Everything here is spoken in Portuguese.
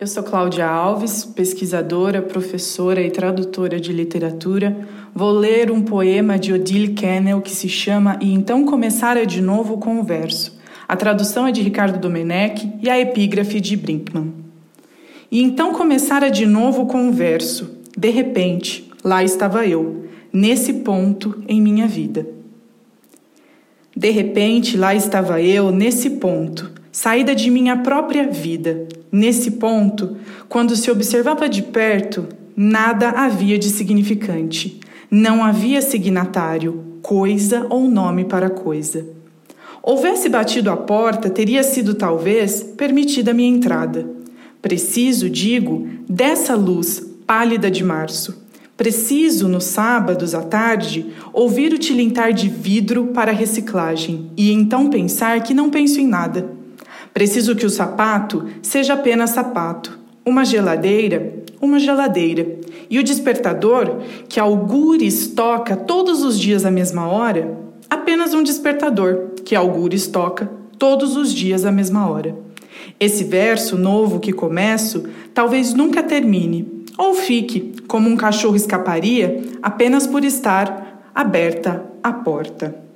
Eu sou Cláudia Alves, pesquisadora, professora e tradutora de literatura. Vou ler um poema de Odile Kennel que se chama E Então Começara de Novo com o Verso. A tradução é de Ricardo Domenech e a epígrafe de Brinkman. E então começara de novo com o verso. De repente, lá estava eu, nesse ponto em minha vida. De repente, lá estava eu, nesse ponto, saída de minha própria vida. Nesse ponto, quando se observava de perto, nada havia de significante. Não havia signatário, coisa ou nome para coisa. Houvesse batido a porta, teria sido talvez permitida minha entrada. Preciso, digo, dessa luz pálida de março. Preciso, nos sábados à tarde, ouvir o tilintar de vidro para reciclagem e então pensar que não penso em nada. Preciso que o sapato seja apenas sapato, uma geladeira, uma geladeira, e o despertador, que algures toca todos os dias à mesma hora, apenas um despertador, que algures toca todos os dias à mesma hora. Esse verso novo que começo talvez nunca termine, ou fique, como um cachorro escaparia, apenas por estar aberta a porta.